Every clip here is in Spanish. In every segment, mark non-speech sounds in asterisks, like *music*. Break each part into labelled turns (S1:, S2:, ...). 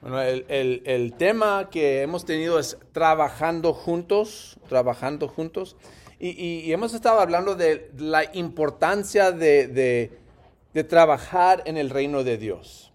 S1: Bueno, el, el, el, tema que hemos tenido es trabajando juntos, trabajando juntos. Y, y, y hemos estado hablando de la importancia de, de, de, trabajar en el reino de Dios.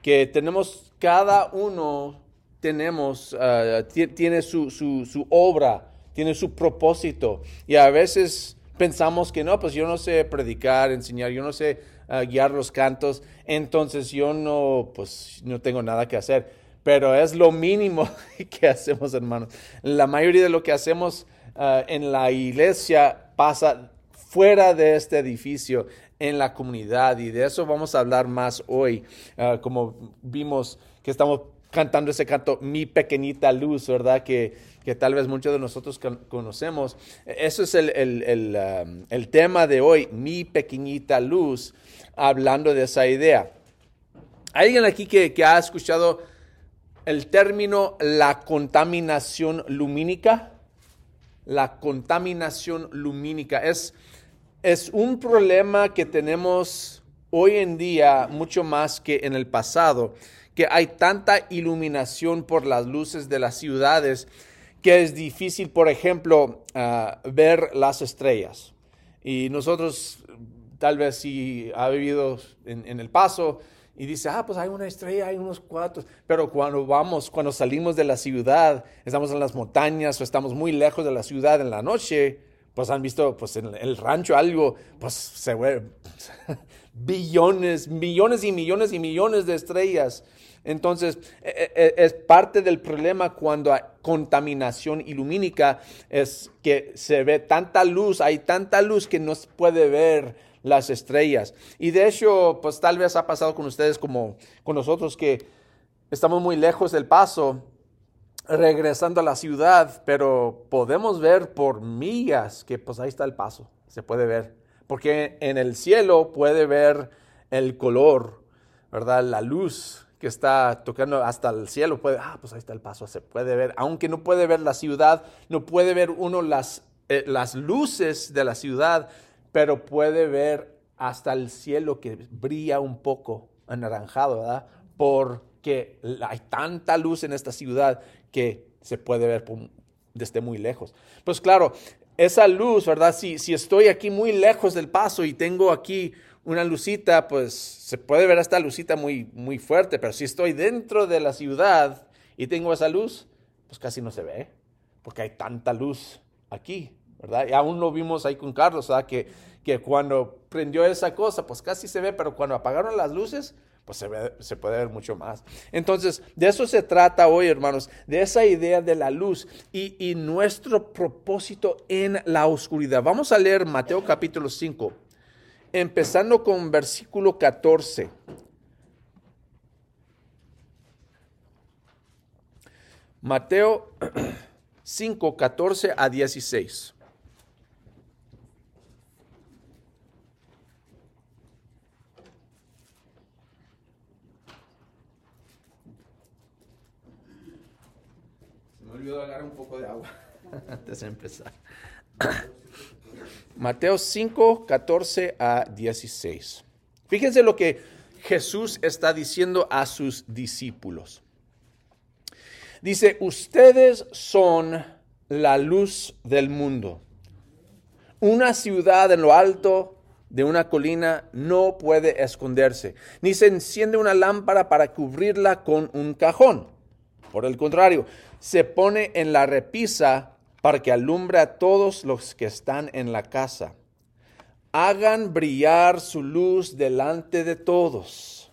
S1: Que tenemos, cada uno tenemos, uh, tiene su, su, su obra, tiene su propósito. Y a veces pensamos que no, pues yo no sé predicar, enseñar, yo no sé uh, guiar los cantos, entonces yo no, pues no tengo nada que hacer. Pero es lo mínimo *laughs* que hacemos, hermanos. La mayoría de lo que hacemos uh, en la iglesia pasa fuera de este edificio, en la comunidad, y de eso vamos a hablar más hoy, uh, como vimos que estamos cantando ese canto, Mi pequeñita luz, ¿verdad? Que, que tal vez muchos de nosotros conocemos. Eso es el, el, el, um, el, tema de hoy, Mi pequeñita luz, hablando de esa idea. ¿Hay alguien aquí que, que ha escuchado el término la contaminación lumínica? La contaminación lumínica es, es un problema que tenemos hoy en día mucho más que en el pasado que hay tanta iluminación por las luces de las ciudades que es difícil, por ejemplo, uh, ver las estrellas. Y nosotros, tal vez si ha vivido en, en, El Paso y dice, ah, pues hay una estrella, hay unos cuatro, pero cuando vamos, cuando salimos de la ciudad, estamos en las montañas o estamos muy lejos de la ciudad en la noche, pues han visto, pues en el rancho algo, pues se ve *laughs* billones, millones y millones y millones de estrellas. Entonces, es parte del problema cuando hay contaminación ilumínica, es que se ve tanta luz, hay tanta luz que no se puede ver las estrellas. Y de hecho, pues tal vez ha pasado con ustedes como con nosotros que estamos muy lejos del paso, regresando a la ciudad, pero podemos ver por millas que pues ahí está el paso, se puede ver. Porque en el cielo puede ver el color, ¿verdad? La luz que está tocando hasta el cielo, puede, ah, pues ahí está el paso, se puede ver, aunque no puede ver la ciudad, no puede ver uno las, eh, las luces de la ciudad, pero puede ver hasta el cielo que brilla un poco anaranjado, ¿verdad? Porque hay tanta luz en esta ciudad que se puede ver desde muy lejos. Pues claro, esa luz, ¿verdad? Si, si estoy aquí muy lejos del paso y tengo aquí una lucita, pues se puede ver esta lucita muy, muy fuerte, pero si estoy dentro de la ciudad y tengo esa luz, pues casi no se ve, porque hay tanta luz aquí, Y aún lo vimos ahí con Carlos, ¿verdad? Que, que cuando prendió esa cosa, pues casi se ve, pero cuando apagaron las luces, pues se, puede ver mucho más. Entonces, de eso se trata hoy, hermanos, de esa idea de la luz y, y nuestro propósito en la oscuridad. Vamos a leer Mateo capítulo 5 empezando con versículo 14. Mateo *clears throat* 5, 14 a 16. Olvidó un poco de agua *laughs* antes de empezar. *coughs* Mateo 5, 14 a 16. Fíjense lo que Jesús está diciendo a sus discípulos. Dice, ustedes son la luz del mundo. Una ciudad en lo alto de una colina no puede esconderse, ni se enciende una lámpara para cubrirla con un cajón. Por el contrario, se pone en la repisa para que alumbre a todos los que están en la casa. Hagan brillar su luz delante de todos,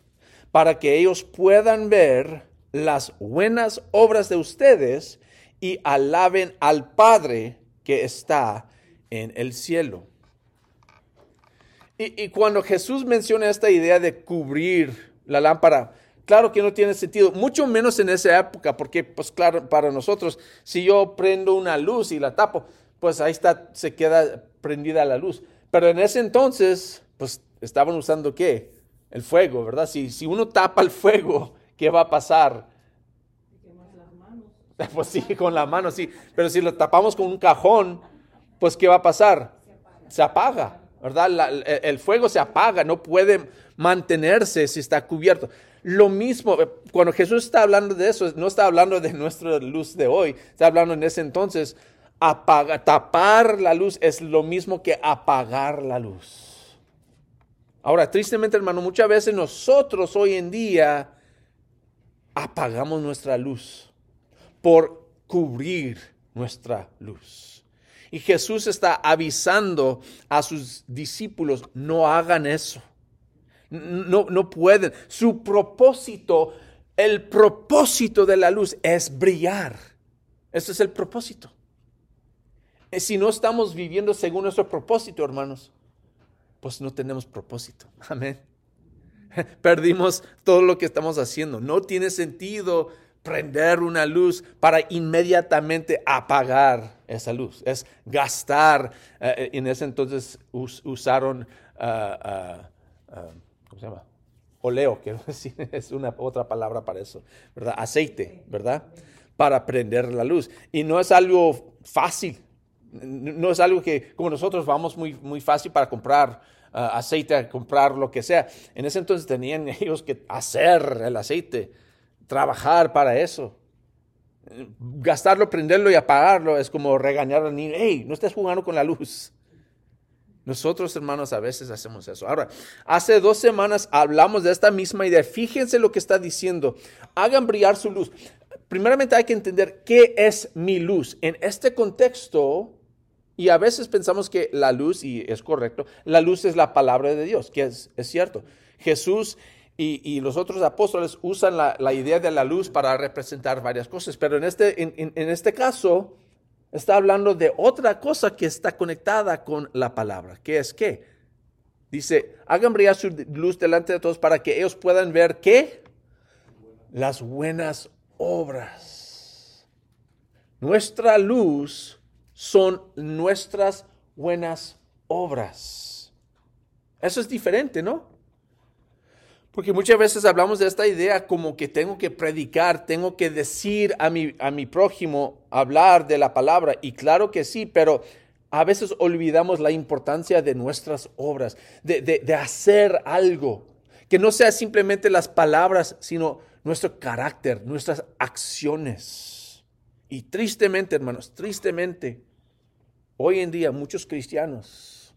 S1: para que ellos puedan ver las buenas obras de ustedes y alaben al Padre que está en el cielo. Y, cuando Jesús menciona esta idea de cubrir la lámpara, Claro que no tiene sentido, mucho menos en esa época, porque pues claro, para nosotros, si yo prendo una luz y la tapo, pues ahí está, se queda prendida la luz. Pero en ese entonces, pues estaban usando qué? El fuego, ¿verdad? Si, si uno tapa el fuego, ¿qué va a pasar?
S2: Las *laughs* manos.
S1: Pues sí, con la mano, sí. Pero si lo tapamos con un cajón, pues ¿qué va a pasar? Se apaga. Se apaga ¿verdad? La- el, el fuego se apaga, no puede mantenerse si está cubierto. Lo mismo, eh, cuando Jesús está hablando de eso, no está hablando de nuestra luz de hoy, está hablando en ese entonces, apaga, tapar la luz es lo mismo que apagar la luz. Ahora, tristemente, hermano, muchas veces nosotros hoy en día apagamos nuestra luz por cubrir nuestra luz. Y Jesús está avisando a sus discípulos, no hagan eso. No, no pueden. Su propósito, el propósito de la luz es brillar. Ese es el propósito. Y Si no estamos viviendo según nuestro propósito, hermanos, pues no tenemos propósito. *laughs* Amén. *laughs* Perdimos todo lo que estamos haciendo. No tiene sentido prender una luz para inmediatamente apagar esa luz. Es gastar. eh, en ese entonces us- usaron, ah, ah, ah, ¿cómo se llama? Oleo, *laughs* quiero decir, es una otra palabra para eso, ¿verdad? Aceite, ¿verdad? Para prender la luz. Y no es algo fácil. No es algo que, como nosotros vamos muy, muy fácil para comprar ah, aceite, comprar lo que sea. En ese entonces tenían *laughs* ellos que hacer el aceite, trabajar para eso. Gastarlo, prenderlo y apagarlo es como regañar al niño. Hey, no estés jugando con la luz. Nosotros, hermanos, a veces hacemos eso. Ahora, hace dos semanas hablamos de esta misma idea. Fíjense lo que está diciendo. Hagan brillar su luz. Primeramente hay que entender qué es mi luz. En este contexto, y a veces pensamos que la luz, y es correcto, la luz es la palabra de Dios, que es, es cierto. Jesús y, y los otros apóstoles usan la, la idea de la luz para representar varias cosas, pero en este, en- en- en este caso está hablando de otra cosa que está conectada con la palabra, que es qué. Dice, hagan brillar su luz delante de todos para que ellos puedan ver qué? Las buenas obras. Nuestra luz son nuestras buenas obras. Eso es diferente, ¿no? Porque muchas veces hablamos de esta idea como que tengo que predicar, tengo que decir a mi, a mi prójimo, hablar de la palabra. Y claro que sí, pero a veces olvidamos la importancia de nuestras obras, de, de- de hacer algo. Que no sea simplemente las palabras, sino nuestro carácter, nuestras acciones. Y tristemente, hermanos, tristemente, hoy en día muchos cristianos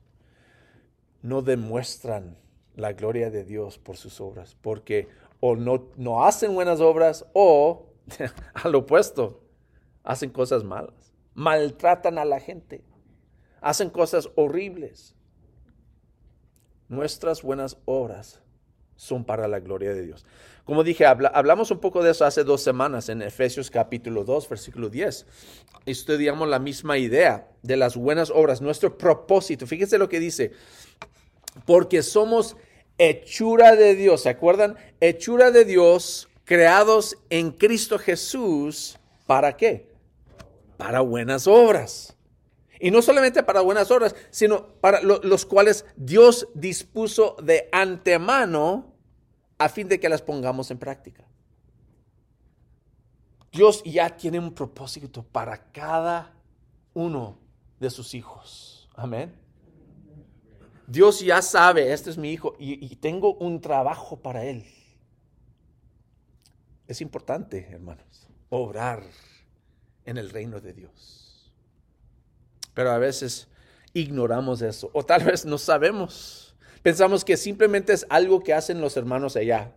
S1: no demuestran la gloria de Dios por sus obras, porque o no, no hacen buenas obras o *laughs* al opuesto, hacen cosas malas, maltratan a la gente, hacen cosas horribles. Nuestras buenas obras son para la gloria de Dios. Como dije, habla- hablamos un poco de eso hace dos semanas en Efesios capítulo 2, versículo 10. Estudiamos la misma idea de las buenas obras, nuestro propósito. Fíjense lo que dice, porque somos hechura de Dios, ¿se acuerdan? Hechura de Dios, creados en Cristo Jesús, ¿para qué? Para buenas obras. Y no solamente para buenas obras, sino para lo- los cuales Dios dispuso de antemano a fin de que las pongamos en práctica. Dios ya tiene un propósito para cada uno de sus hijos. Amén. Dios ya sabe, este es mi hijo y, tengo un trabajo para él. Es importante, hermanos, obrar en el reino de Dios. Pero a veces ignoramos eso o tal vez no sabemos. Pensamos que simplemente es algo que hacen los hermanos allá.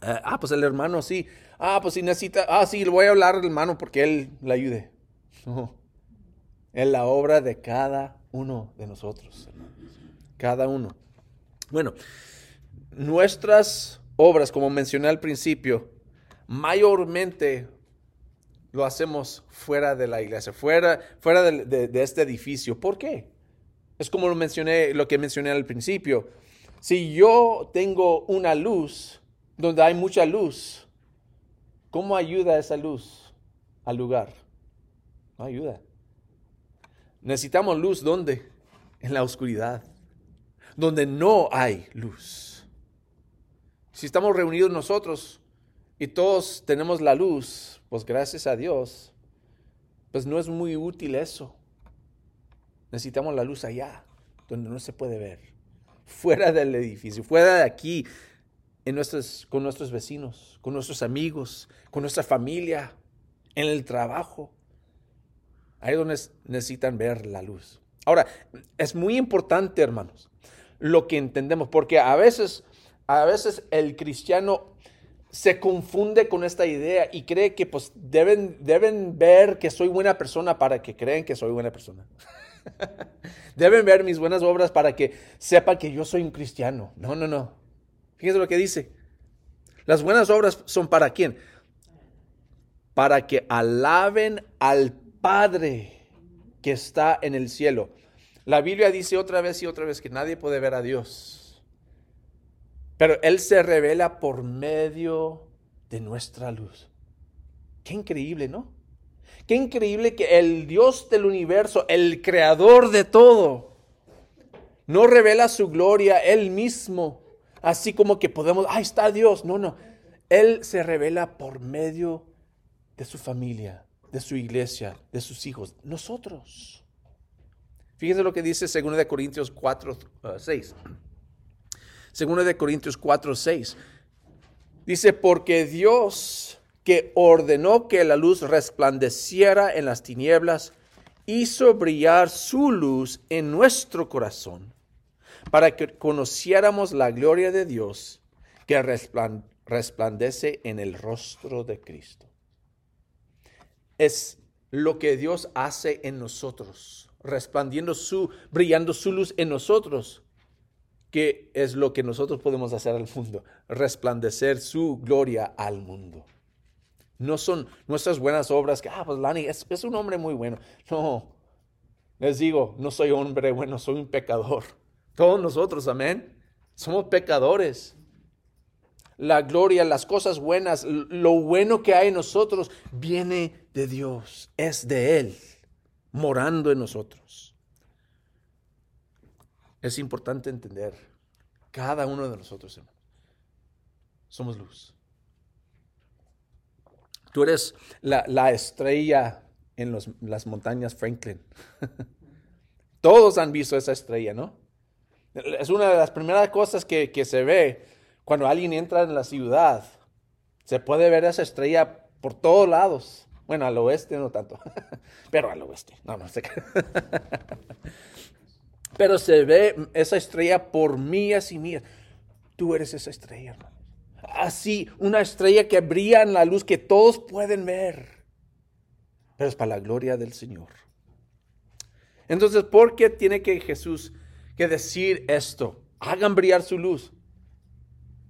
S1: Eh, ah, pues el hermano sí. Ah, pues si necesita. Ah, sí, le voy a hablar al hermano porque él le ayude. *laughs* No. Es la obra de cada uno de nosotros, hermanos. Cada uno. Bueno, nuestras obras, como mencioné al principio, mayormente lo hacemos fuera de la iglesia, fuera, fuera de, de- este edificio. ¿Por qué? Es como lo mencioné, lo que mencioné al principio. Si yo tengo una luz donde hay mucha luz, ¿cómo ayuda esa luz al lugar? No ayuda. Necesitamos luz ¿dónde? En la oscuridad, donde no hay luz. Si estamos reunidos nosotros y todos tenemos la luz, pues gracias a Dios, pues no es muy útil eso. Necesitamos la luz allá. donde no se puede ver, fuera del edificio, fuera de aquí, en nuestros, con nuestros vecinos, con nuestros amigos, con nuestra familia, en el trabajo. Ahí es donde necesitan ver la luz. Ahora, es muy importante, hermanos, lo que entendemos, porque a veces, a veces el cristiano se confunde con esta idea y cree que pues deben, deben ver que soy buena persona para que creen que soy buena persona. *laughs* deben ver mis buenas obras para que sepan que yo soy un cristiano. No, no, no. Fíjense lo que dice. Las buenas obras son para quién? Para que alaben al Padre que está en el cielo. La Biblia dice otra vez y otra vez que nadie puede ver a Dios. Pero Él se revela por medio de nuestra luz. Qué increíble, ¿no? Qué increíble que el Dios del universo, el creador de todo, no revela su gloria Él mismo, así como que podemos, ahí está Dios. No, no. Él se revela por medio de su familia, de su iglesia, de sus hijos, nosotros. Fíjense lo que dice 2 de Corintios 4, 6. 2 de Corintios 4, 6. Dice, porque Dios que ordenó que la luz resplandeciera en las tinieblas, hizo brillar su luz en nuestro corazón, para que conociéramos la gloria de Dios que resplandece en el rostro de Cristo es lo que Dios hace en nosotros, resplandiendo su, brillando su luz en nosotros, que es lo que nosotros podemos hacer al mundo, resplandecer su gloria al mundo. No son nuestras buenas obras que, ah, pues Lani es, es un hombre muy bueno. No, les digo, no soy hombre bueno, soy un pecador. Todos nosotros, amén. Somos pecadores la gloria, las cosas buenas, lo bueno que hay en nosotros, viene de Dios, es de Él, morando en nosotros. Es importante entender, cada uno de nosotros, somos luz. Tú eres la, estrella en las montañas Franklin. *laughs* Todos han visto esa estrella, ¿no? Es una de las primeras cosas que, que se ve cuando alguien entra en la ciudad, se puede ver esa estrella por todos lados. Bueno, al oeste no tanto, *laughs* pero al oeste. No, no sé. *laughs* pero se ve esa estrella por millas y millas. Tú eres esa estrella, hermano. Así, una estrella que brilla en la luz que todos pueden ver. Pero es para la gloria del Señor. Entonces, ¿por qué tiene que Jesús que decir esto? Hagan brillar su luz.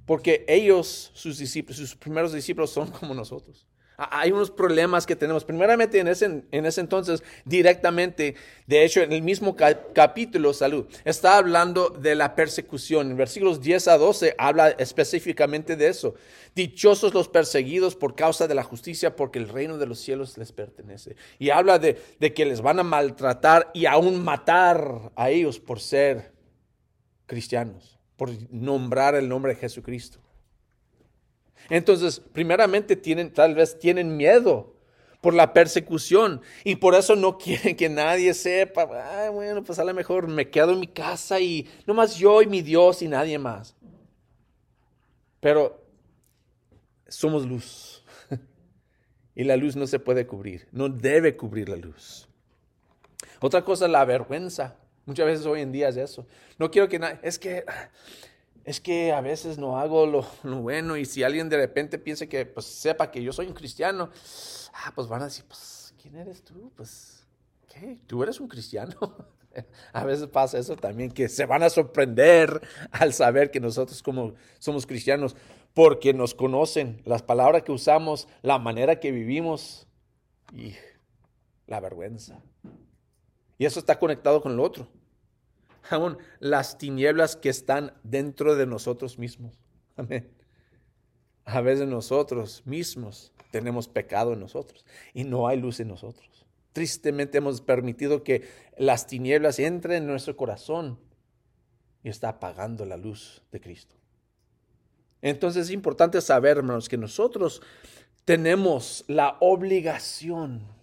S1: Porque ellos, sus discípulos, sus primeros discípulos son como nosotros. Hay unos problemas que tenemos. Primeramente, en ese, en ese entonces, directamente, de hecho, en el mismo capítulo, salud, está hablando de la persecución. En versículos 10 a 12 habla específicamente de eso. Dichosos los perseguidos por causa de la justicia, porque el reino de los cielos les pertenece. Y habla de, de que les van a maltratar y aún matar a ellos por ser cristianos por nombrar el nombre de Jesucristo. Entonces, primeramente tienen, tal vez tienen miedo por la persecución y por eso no *laughs* quieren que nadie sepa, bueno, pues a lo mejor me quedo en mi casa y nomás yo y mi Dios y nadie más. Pero somos luz *laughs* y la luz no se puede cubrir, no debe cubrir la luz. Otra cosa, la vergüenza. Muchas veces hoy en día es eso. No quiero que nadie, es que, es que a veces no hago lo, bueno y si alguien de repente piensa que, pues sepa que yo soy un cristiano, ah, pues van a decir, pues, ¿quién eres tú? Pues, ¿qué? ¿Tú eres un cristiano? *laughs* a veces pasa eso también, que se van a sorprender al saber que nosotros como somos cristianos, porque nos conocen, las palabras que usamos, la manera que vivimos y la vergüenza. Y eso está conectado con el otro. Aún las tinieblas que están dentro de nosotros mismos. Amén. A veces nosotros mismos tenemos pecado en nosotros y no hay luz en nosotros. Tristemente hemos permitido que las tinieblas entren en nuestro corazón y está apagando la luz de Cristo. Entonces es importante saber, hermanos, que nosotros tenemos la obligación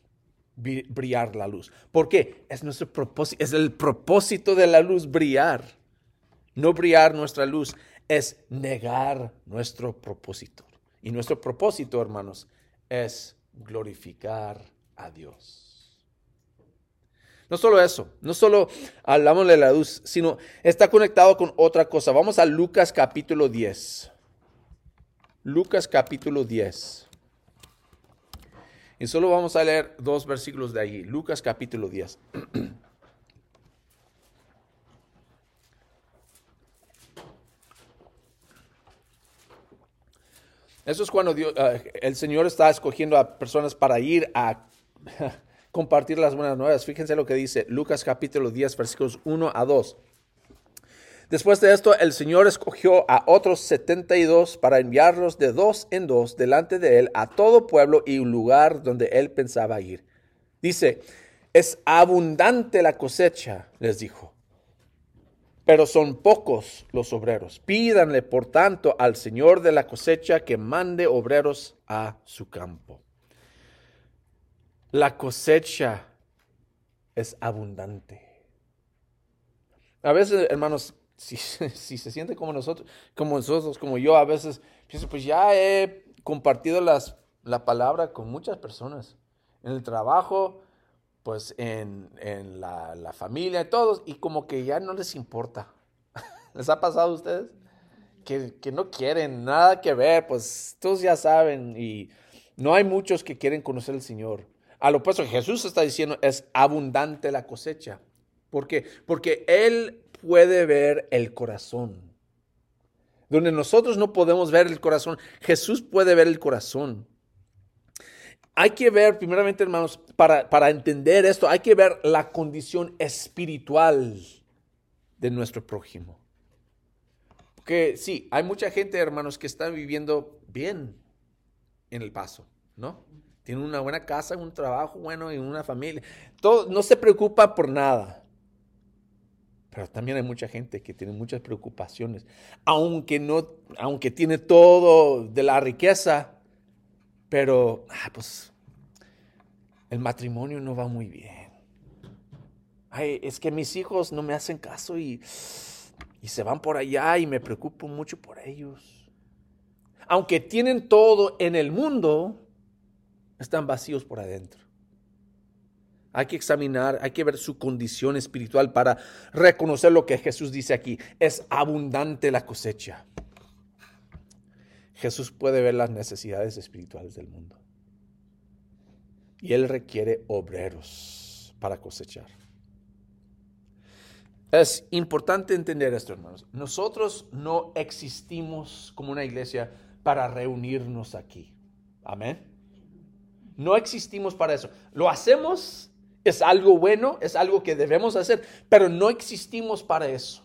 S1: brillar la luz. ¿Por qué? Es nuestro propósito, es el propósito de la luz brillar. No brillar nuestra luz es negar nuestro propósito. Y nuestro propósito, hermanos, es glorificar a Dios. No solo eso, no solo hablamos de la luz, sino está conectado con otra cosa. Vamos a Lucas capítulo 10. Lucas capítulo 10. Y solo vamos a leer dos versículos de allí. Lucas capítulo 10. *clears throat* Eso es cuando eh, el Señor está escogiendo a personas para ir a *laughs* compartir las buenas nuevas. Fíjense lo que dice Lucas capítulo 10, versículos 1 a 2. Después de esto, el Señor escogió a otros 72 para enviarlos de dos en dos delante de él a todo pueblo y lugar donde él pensaba ir. Dice, es abundante la cosecha, les dijo, pero son pocos los obreros. Pídanle, por tanto, al Señor de la cosecha que mande obreros a su campo. La cosecha es abundante. A veces, hermanos, *laughs* si, se siente como nosotros, como nosotros, como yo, a veces pienso, pues ya he compartido las, la palabra con muchas personas. En el trabajo, pues en, en la, la, familia, todos, y como que ya no les importa. *laughs* ¿Les ha pasado a ustedes? Que, que no quieren nada que ver, pues todos ya saben, y no hay muchos que quieren conocer al Señor. A lo opuesto, Jesús está diciendo, es abundante la cosecha. ¿Por qué? Porque Él puede ver el corazón. Donde nosotros no podemos ver el corazón, Jesús puede ver el corazón. Hay que ver, primeramente, hermanos, para, para entender esto, hay que ver la condición espiritual de nuestro prójimo. Porque sí, hay mucha gente, hermanos, que está viviendo bien en el paso, ¿no? Tiene una buena casa, un trabajo bueno y una familia. Todo, no se preocupa por nada. Pero también hay mucha gente que tiene muchas preocupaciones. Aunque no, aunque tiene todo de la riqueza, pero ah, pues el matrimonio no va muy bien. Ay, es que mis hijos no me hacen caso y, y se van por allá y me preocupo mucho por ellos. Aunque tienen todo en el mundo, están vacíos por adentro. Hay que examinar, hay que ver su condición espiritual para reconocer lo que Jesús dice aquí. Es abundante la cosecha. Jesús puede ver las necesidades espirituales del mundo. Y Él requiere obreros para cosechar. Es importante entender esto, hermanos. Nosotros no existimos como una iglesia para reunirnos aquí. Amén. No existimos para eso. Lo hacemos es algo bueno, es algo que debemos hacer, pero no existimos para eso.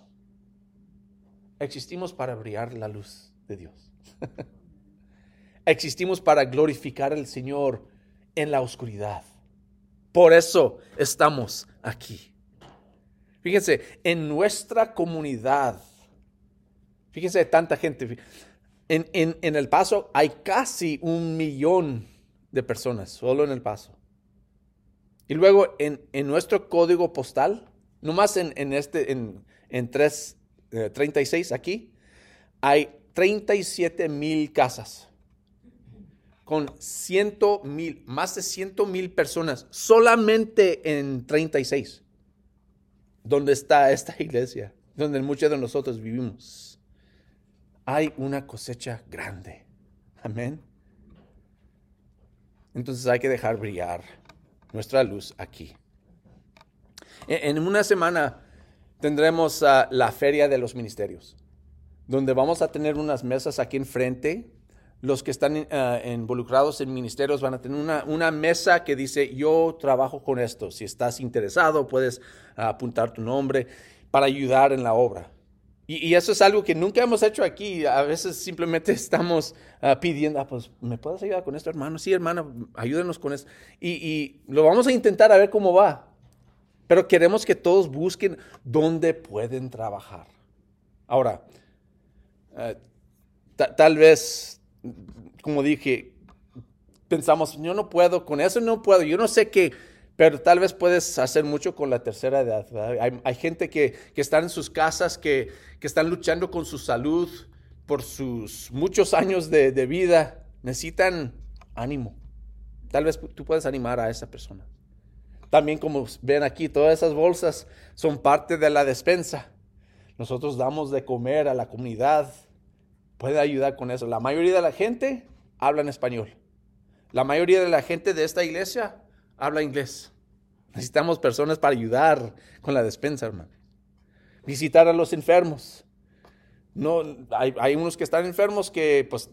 S1: Existimos para brillar la luz de Dios. *laughs* existimos para glorificar al Señor en la oscuridad. Por eso estamos aquí. Fíjense, en nuestra comunidad, fíjense tanta gente. En, en El Paso hay casi un millón de personas, solo en El Paso. Y luego en, nuestro código postal, nomás en, en este, en, en 3, 36 eh, aquí, hay 37 mil casas con 100 mil, más de 100 mil personas solamente en 36, donde está esta *laughs* iglesia, donde muchos de nosotros vivimos. Hay una cosecha grande. Amén. Entonces hay que dejar brillar nuestra luz aquí. En una semana tendremos ah, la feria de los ministerios, donde vamos a tener unas mesas aquí enfrente. Los que están ah, involucrados en ministerios van a tener una, una, mesa que dice, yo trabajo con esto. Si estás interesado, puedes ah, apuntar tu nombre para ayudar en la obra. Y, eso es algo que nunca hemos hecho aquí. A veces simplemente *laughs* estamos ah, pidiendo, ah, pues, ¿me puedes ayudar con esto, hermano? Sí, hermano, ayúdenos con esto. Y, lo vamos a intentar a ver cómo va. Pero queremos que todos busquen dónde pueden trabajar. Ahora, ah, tal vez, como dije, pensamos, yo no puedo, con eso no puedo, yo no sé qué, Pero tal vez puedes hacer mucho con la tercera edad. Hay, gente que, que están en sus casas, que, que, están luchando con su salud por sus muchos años de, de vida. Necesitan ánimo. Tal vez tú puedes animar a esa persona. También como ven aquí, todas esas bolsas son parte de la despensa. Nosotros damos de comer a la comunidad. Puede ayudar con eso. La mayoría de la gente habla en español. La mayoría de la gente de esta iglesia habla inglés. Necesitamos personas para ayudar con la despensa, hermano. Visitar a los enfermos. No, hay, hay, unos que están enfermos que, pues,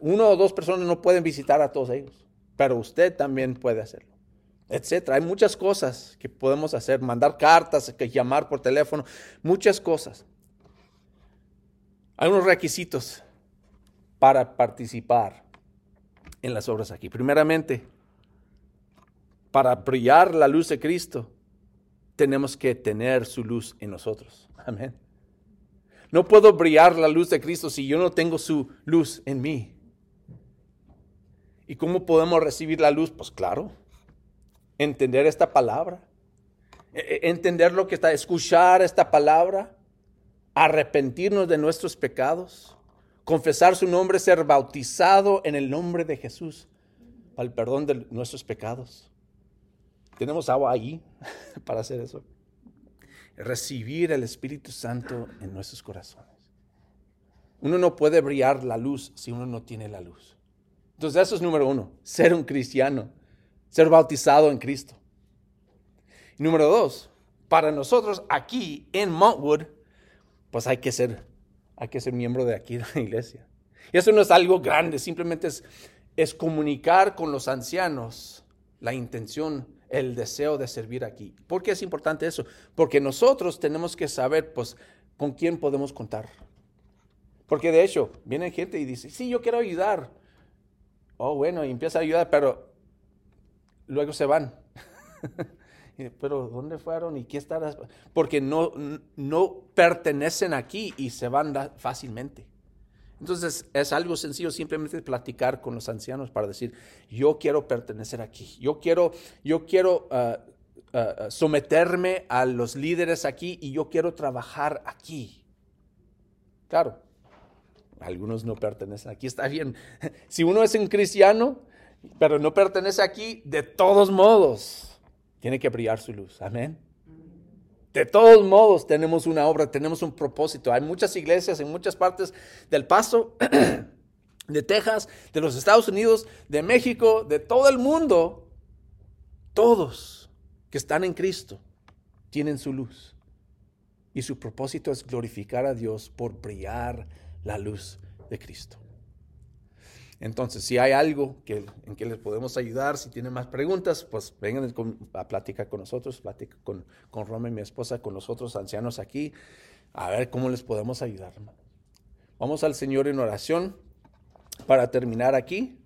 S1: uno o dos personas no pueden visitar a todos ellos, pero usted también puede hacerlo, etcétera. Hay muchas cosas que podemos hacer, mandar cartas, que llamar por teléfono, muchas cosas. Hay unos requisitos para participar en las obras aquí. Primeramente, para brillar la luz de Cristo, tenemos que tener su luz en nosotros. Amén. No puedo brillar la luz de Cristo si yo no tengo su luz en mí. ¿Y cómo podemos recibir la luz? Pues claro, entender esta palabra, e, e, entender lo que está, escuchar esta palabra, arrepentirnos de nuestros pecados, confesar su nombre, ser bautizado en el nombre de Jesús al perdón de nuestros pecados. Tenemos agua ahí *laughs* para hacer eso. Recibir el Espíritu Santo en nuestros corazones. Uno no puede brillar la luz si uno no tiene la luz. Entonces eso es número uno, ser un cristiano, ser bautizado en Cristo. Número dos, para nosotros aquí en Montwood, pues hay que ser, hay que ser miembro de aquí de la iglesia. Y eso no es algo grande, simplemente es, es comunicar con los ancianos la intención el deseo de servir aquí. ¿Por qué es importante eso? Porque nosotros tenemos que saber, pues, con quién podemos contar. Porque de hecho, viene gente y dice, sí, yo quiero ayudar. Oh, bueno, y empieza a ayudar, pero luego se van. *laughs* pero ¿dónde fueron y qué estará? Porque no, no pertenecen aquí y se van fácilmente. Entonces es algo sencillo simplemente platicar con los ancianos para decir, yo quiero pertenecer aquí, yo quiero, yo quiero uh, uh, someterme a los líderes aquí y yo quiero trabajar aquí. Claro, algunos no pertenecen aquí, está bien. *laughs* Si uno es un cristiano, pero no pertenece aquí, de todos modos, tiene que brillar su luz. Amén. De todos modos, tenemos una obra, tenemos un propósito. Hay muchas iglesias en muchas partes del Paso, *clears throat* de Texas, de los Estados Unidos, de México, de todo el mundo. Todos que están en Cristo tienen su luz. Y su propósito es glorificar a Dios por brillar la luz de Cristo. Entonces, si hay algo en que les podemos ayudar, si tienen más preguntas, pues vengan a platicar con nosotros, platica con, con Roma y mi esposa, con los otros ancianos aquí, a ver cómo les podemos ayudar. Vamos al Señor en oración para terminar aquí.